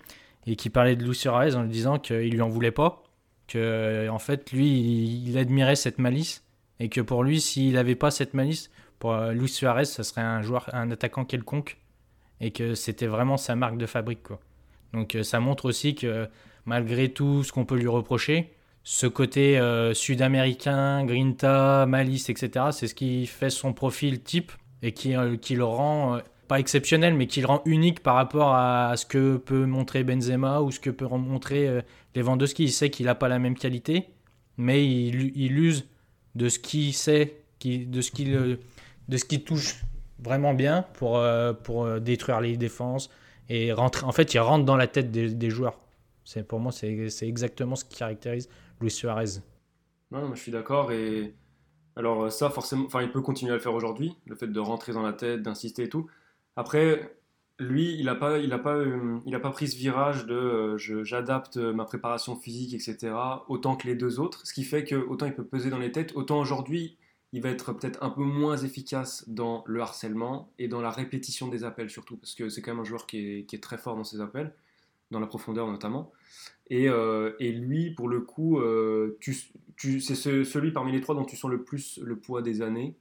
et qui parlait de Luis Suarez en lui disant qu'il lui en voulait pas, que en fait lui il, admirait cette malice et que pour lui s'il n'avait pas cette malice pour euh, Luis Suarez ça serait un joueur un attaquant quelconque et que c'était vraiment sa marque de fabrique quoi. Donc euh, ça montre aussi que malgré tout ce qu'on peut lui reprocher ce côté euh, sud-américain, grinta, malice, etc., c'est ce qui fait son profil type et qui, qui le rend pas exceptionnel, mais qui le rend unique par rapport à, ce que peut montrer Benzema ou ce que peut montrer Lewandowski. Il sait qu'il n'a pas la même qualité, mais il, il use de ce qu'il sait, de, ce qu'il, de ce qui touche vraiment bien pour, euh, pour détruire les défenses et rentrer. En fait, il rentre dans la tête des, joueurs. C'est, pour moi, c'est, exactement ce qui caractérise Luis Suarez. Non, je suis d'accord et alors ça forcément, enfin il peut continuer à le faire aujourd'hui, le fait de rentrer dans la tête, d'insister et tout. Après, lui, il n'a pas, il a pas, euh, il a pas pris ce virage de euh, j'adapte ma préparation physique, etc., autant que les deux autres. Ce qui fait que autant il peut peser dans les têtes, autant aujourd'hui, il va être peut-être un peu moins efficace dans le harcèlement et dans la répétition des appels surtout, parce que c'est quand même un joueur qui est, très fort dans ses appels, dans la profondeur notamment. Et, euh, lui, pour le coup, tu, c'est celui parmi les trois dont tu sens le plus le poids des années.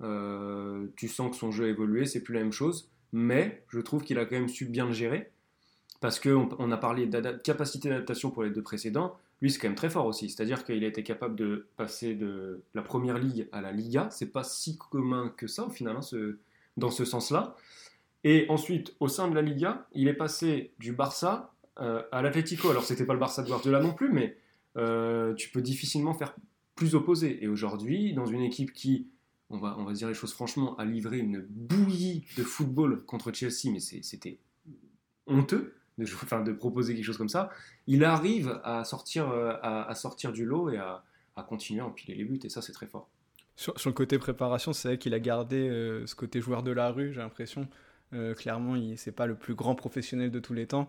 tu sens que son jeu a évolué, c'est plus la même chose mais je trouve qu'il a quand même su bien le gérer, parce qu'on on a parlé de capacité d'adaptation pour les deux précédents, lui c'est quand même très fort aussi, c'est-à-dire qu'il a été capable de passer de la première ligue à la Liga, c'est pas si commun que ça au final, dans ce sens-là. Et ensuite, au sein de la Liga, il est passé du Barça euh, à l'Atlético. Alors, c'était pas le Barça de Guardiola non plus, mais euh, tu peux difficilement faire plus opposé. Et aujourd'hui, dans une équipe qui on va dire les choses franchement, a livré une bouillie de football contre Chelsea, mais c'était honteux de, de proposer quelque chose comme ça. Il arrive à sortir, euh, à, sortir du lot et à, continuer à empiler les buts, et ça, c'est très fort. Sur, le côté préparation, c'est vrai qu'il a gardé euh, ce côté joueur de la rue, j'ai l'impression. Euh, clairement, c'est pas le plus grand professionnel de tous les temps.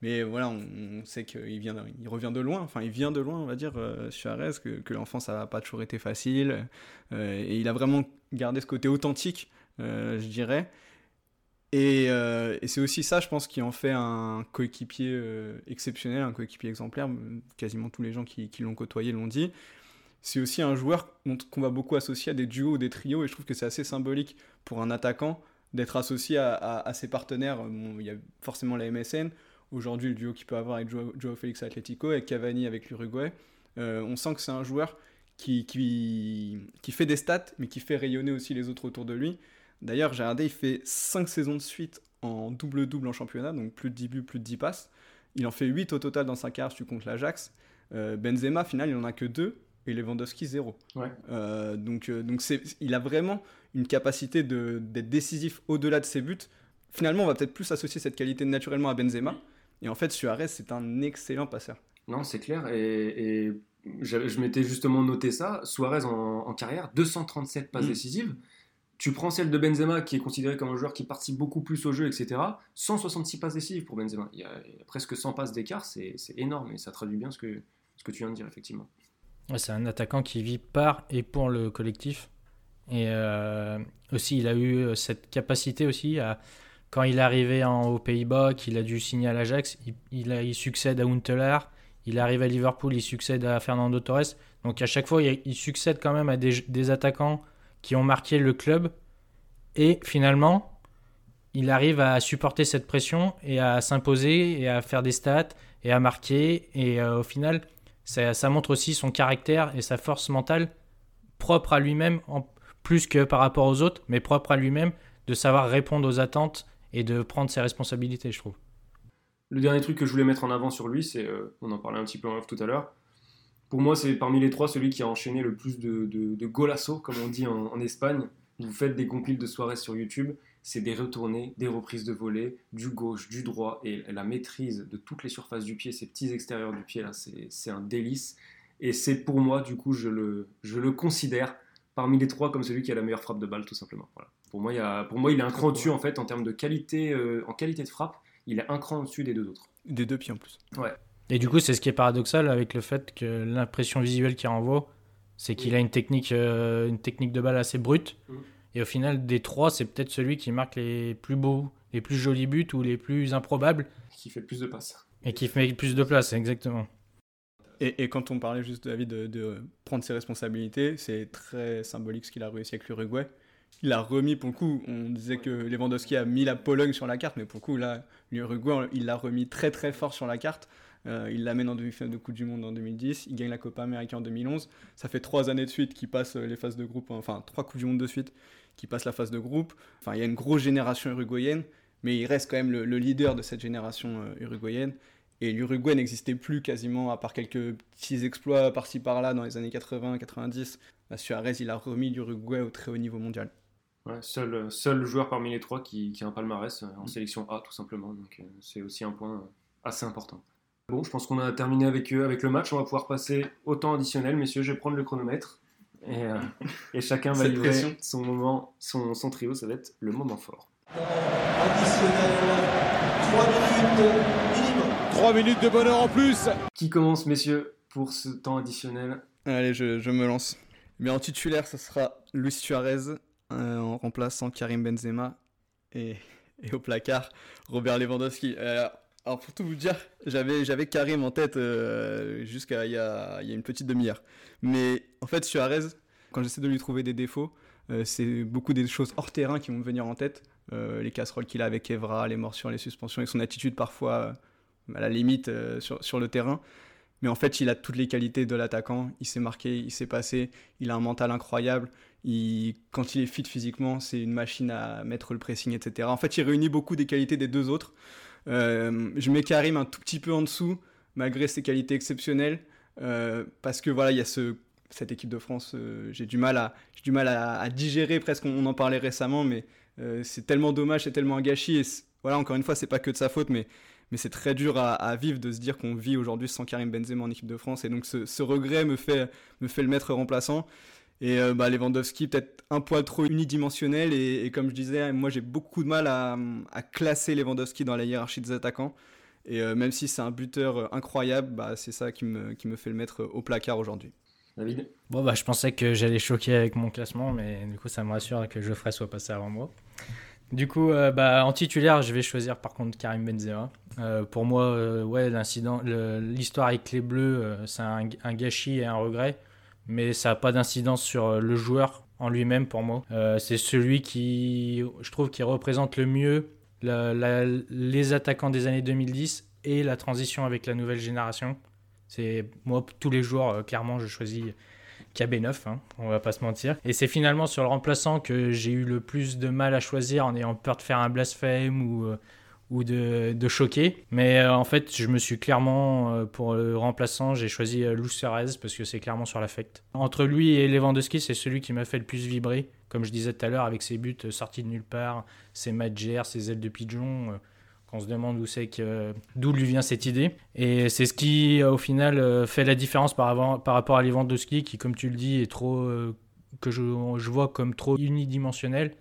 Mais voilà, on, sait qu'il vient, il revient de loin. Enfin, il vient de loin, on va dire, euh, Suarez, que, que l'enfance n'a pas toujours été facile. Et il a vraiment gardé ce côté authentique, je dirais. Et, et c'est aussi ça, je pense, qui en fait un coéquipier exceptionnel, un coéquipier exemplaire. Quasiment tous les gens qui, l'ont côtoyé l'ont dit. C'est aussi un joueur qu'on va beaucoup associer à des duos ou des trios. Et je trouve que c'est assez symbolique pour un attaquant d'être associé à, ses partenaires. il y a forcément la MSN aujourd'hui le duo qu'il peut avoir avec Joao, Félix Atletico et Cavani avec l'Uruguay. Euh, on sent que c'est un joueur qui, fait des stats, mais qui fait rayonner aussi les autres autour de lui. D'ailleurs, j'ai regardé, il fait 5 saisons de suite en double-double en championnat, donc plus de 10 buts, plus de 10 passes. Il en fait 8 au total dans sa carrière si tu comptes l'Ajax. Euh, Benzema, final, il en a que 2 et Lewandowski 0. Euh, donc, donc il a vraiment une capacité d'être décisif au-delà de ses buts. Finalement, on va peut-être plus associer cette qualité naturellement à Benzema. Et en fait, Suarez, c'est un excellent passeur. Non, c'est clair. Et, je, m'étais justement noté ça. Suarez en, carrière, 237 passes mm. décisives. Tu prends celle de Benzema, qui est considéré comme un joueur qui participe beaucoup plus au jeu, etc. 166 passes décisives pour Benzema. Il y a, presque 100 passes d'écart, c'est énorme et ça traduit bien ce que, ce que tu viens de dire, effectivement. C'est un attaquant qui vit par et pour le collectif. Et euh, aussi, il a eu euh, cette capacité aussi à, quand il est arrivé aux Pays-Bas, qu'il a dû signer à l'Ajax, il, succède à Huntelaar, il arrive à Liverpool, il succède à Fernando Torres. Donc à chaque fois, il, succède quand même à des attaquants qui ont marqué le club. Et finalement, il arrive à supporter cette pression et à s'imposer et à faire des stats et à marquer. Et euh, au final, ça, montre aussi son caractère et sa force mentale propre à lui-même, plus que par rapport aux autres, mais propre à lui-même, de savoir répondre aux attentes et de prendre ses responsabilités, je trouve. Le dernier truc que je voulais mettre en avant sur lui, c'est, euh, on en parlait un petit peu en off tout à l'heure, pour moi c'est parmi les trois celui qui a enchaîné le plus de, de, de golasso, comme on dit en, en Espagne. Vous faites des compiles de soirées sur YouTube, c'est des retournées, des reprises de volée, du gauche, du droit, et la maîtrise de toutes les surfaces du pied, ces petits extérieurs du pied là, c'est un délice. Et c'est pour moi, du coup, je le, je le considère parmi les trois comme celui qui a la meilleure frappe de balle, tout simplement. Voilà. Pour, moi, il a, pour moi, il est un cran au-dessus en fait en termes de qualité, euh, en qualité de frappe, il est un cran au-dessus des deux autres. Des deux pieds en plus. Et du coup, c'est ce qui est paradoxal avec le fait que l'impression visuelle qu'il renvoie, c'est qu'il a une technique, euh, une technique de balle assez brute. Mhm. Et au final, des trois, c'est peut-être celui qui marque les plus beaux, les plus jolis buts ou les plus improbables Qui fait le plus de passes. et qui met le plus de place, exactement. Et, et quand on parlait juste, David, de, de prendre ses responsabilités, c'est très symbolique ce qu'il a réussi avec l'Uruguay. Il a remis, pour le coup, on disait que Lewandowski a mis la Pologne sur la carte, mais pour le coup, là, l'Uruguay, il l'a remis très très fort sur la carte. Euh, il l'amène en demi-finale de Coupe du Monde en 2010, il gagne la Copa América en 2011. Ça fait trois années de suite qu'il passe euh, les phases de groupe, enfin trois Coupes du Monde de suite qui passe la phase de groupe. Enfin, il y a une grosse génération uruguayenne, mais il reste quand même le, le leader de cette génération euh, uruguayenne. Et l'Uruguay n'existait plus quasiment, à part quelques petits exploits par-ci par-là dans les années 80-90. Bah, Suarez, il a remis l'Uruguay au très haut niveau mondial. Ouais, seul, seul joueur parmi les trois qui, qui a un palmarès en sélection A, tout simplement. Donc, c'est aussi un point assez important. Bon, je pense qu'on a terminé avec, eux, avec le match. On va pouvoir passer au temps additionnel. Messieurs, je vais prendre le chronomètre. Et, euh, et chacun va livrer pression. son moment, son, son trio. Ça va être le moment fort. Additionnel, 3 minutes minimum. 3 minutes de bonheur en plus Qui commence, messieurs, pour ce temps additionnel? Allez, je, je me lance. Mais en titulaire, ce sera Luis Suarez, euh, en remplaçant Karim Benzema. Et, et au placard, Robert Lewandowski. Euh, alors pour tout vous dire, j'avais, j'avais Karim en tête euh, jusqu'à il y a, une petite demi-heure. Mais en fait, Suarez, quand j'essaie de lui trouver des défauts, euh, c'est beaucoup des choses hors terrain qui vont me venir en tête. Euh, les casseroles qu'il a avec Evra, les morsures, les suspensions et son attitude parfois à la limite sur, le terrain. Mais en fait, il a toutes les qualités de l'attaquant. Il s'est marqué, il s'est passé. Il a un mental incroyable. Quand il est fit physiquement, c'est une machine à mettre le pressing, etc. En fait, il réunit beaucoup des qualités des deux autres. Euh, je mets Karim un tout petit peu en dessous, malgré ses qualités exceptionnelles. euh, parce que voilà, il y a ce, cette équipe de France, euh, j'ai du mal, à, digérer presque. On, en parlait récemment, mais c'est tellement dommage, c'est tellement un gâchis. Et voilà, encore une fois, c'est pas que de sa faute, mais c'est très dur à, vivre de se dire qu'on vit aujourd'hui sans Karim Benzema en équipe de France et donc ce, ce regret me fait, me fait le mettre remplaçant et euh, bah, Lewandowski peut-être un poil trop unidimensionnel et, et comme je disais moi j'ai beaucoup de mal à, à classer Lewandowski dans la hiérarchie des attaquants et euh, même si c'est un buteur euh, incroyable bah, c'est ça qui me, qui me fait le mettre au placard aujourd'hui David? Bon, bah, je pensais que j'allais choquer avec mon classement, mais du coup, ça me rassure que Geoffrey soit passé avant moi. Du coup, euh, bah, en titulaire, je vais choisir par contre Karim Benzema. Euh, pour moi, euh, ouais, l'incident, le- l'histoire avec les Bleus, euh, c'est un, un gâchis et un regret, mais ça n'a pas d'incidence sur euh, le joueur en lui-même pour moi. Euh, c'est celui qui, je trouve, qui représente le mieux les attaquants des années 2010 et la transition avec la nouvelle génération. C'est moi tous les jours, euh, clairement, je choisis KB9, hein, on va pas se mentir. Et c'est finalement sur le remplaçant que j'ai eu le plus de mal à choisir en ayant peur de faire un blasphème ou, de, choquer. Mais euh, en fait, je me suis clairement, euh, pour le remplaçant, j'ai choisi euh, Suarez parce que c'est clairement sur l'affect. Entre lui et Lewandowski, c'est celui qui m'a fait le plus vibrer. Comme je disais tout à l'heure, avec ses buts sortis de nulle part, ses matchs, ses ailes de pigeon. qu'on se demande où c'est que d'où lui vient cette idée et c'est ce qui au final fait la différence par, avant, par rapport à Lewandowski qui comme tu le dis est trop que je, je vois comme trop unidimensionnel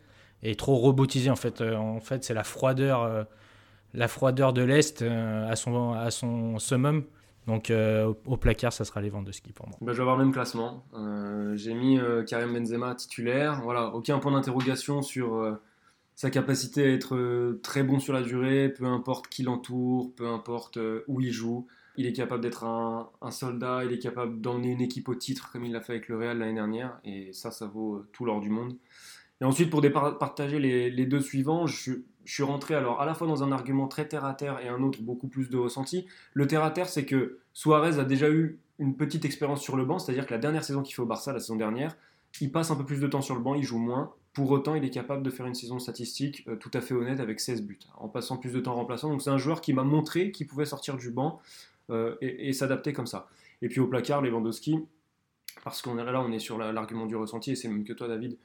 et trop robotisé en fait. En fait, c'est la froideur, la froideur de l'est euh, à son à son summum. Donc au placard, ça sera les ski pour moi. Bah, je vais avoir le même classement. J'ai mis Karim Benzema titulaire. Voilà, aucun point d'interrogation sur sa capacité à être très bon sur la durée, peu importe qui l'entoure, peu importe où il joue. Il est capable d'être un, soldat, il est capable d'emmener une équipe au titre comme il l'a fait avec le Real l'année dernière. Et ça, ça vaut tout l'or du monde. Et ensuite, pour partager les, deux suivants, je, suis rentré alors à la fois dans un argument très terre à terre et un autre beaucoup plus de ressenti. Le terre à terre, c'est que Suarez a déjà eu une petite expérience sur le banc, c'est-à-dire que la dernière saison qu'il fait au Barça, la saison dernière, il passe un peu plus de temps sur le banc, il joue moins. Pour autant, il est capable de faire une saison statistique euh, tout à fait honnête avec 16 buts, en passant plus de temps remplaçant. Donc c'est un joueur qui m'a montré qu'il pouvait sortir du banc euh, et, s'adapter comme ça. Et puis au placard, Lewandowski, parce qu'on est là, on est sur l'argument du ressenti, et c'est même que toi, David,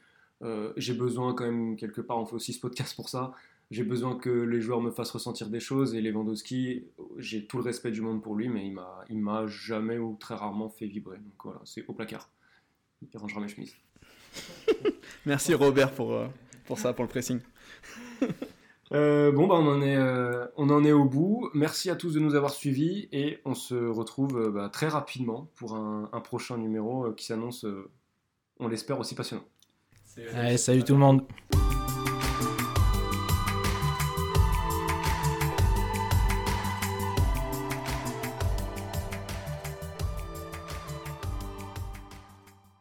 euh, j'ai besoin quand même, quelque part, on fait aussi ce podcast pour ça, j'ai besoin que les joueurs me fassent ressentir des choses, et Lewandowski, j'ai tout le respect du monde pour lui, mais il m'a jamais ou très rarement fait vibrer. Donc voilà, c'est au placard. Il rangera mes chemises. Merci Robert pour, euh, pour ça, pour le pressing. Euh, bon, bah, on, en est, on en est au bout. Merci à tous de nous avoir suivis et on se retrouve bah, très rapidement pour un, un prochain numéro qui s'annonce, on l'espère, aussi passionnant. Allez, salut tout le monde.